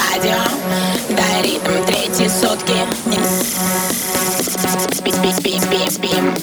радио. Дай ритм третьи сутки Спи-спи-спи-спи-спи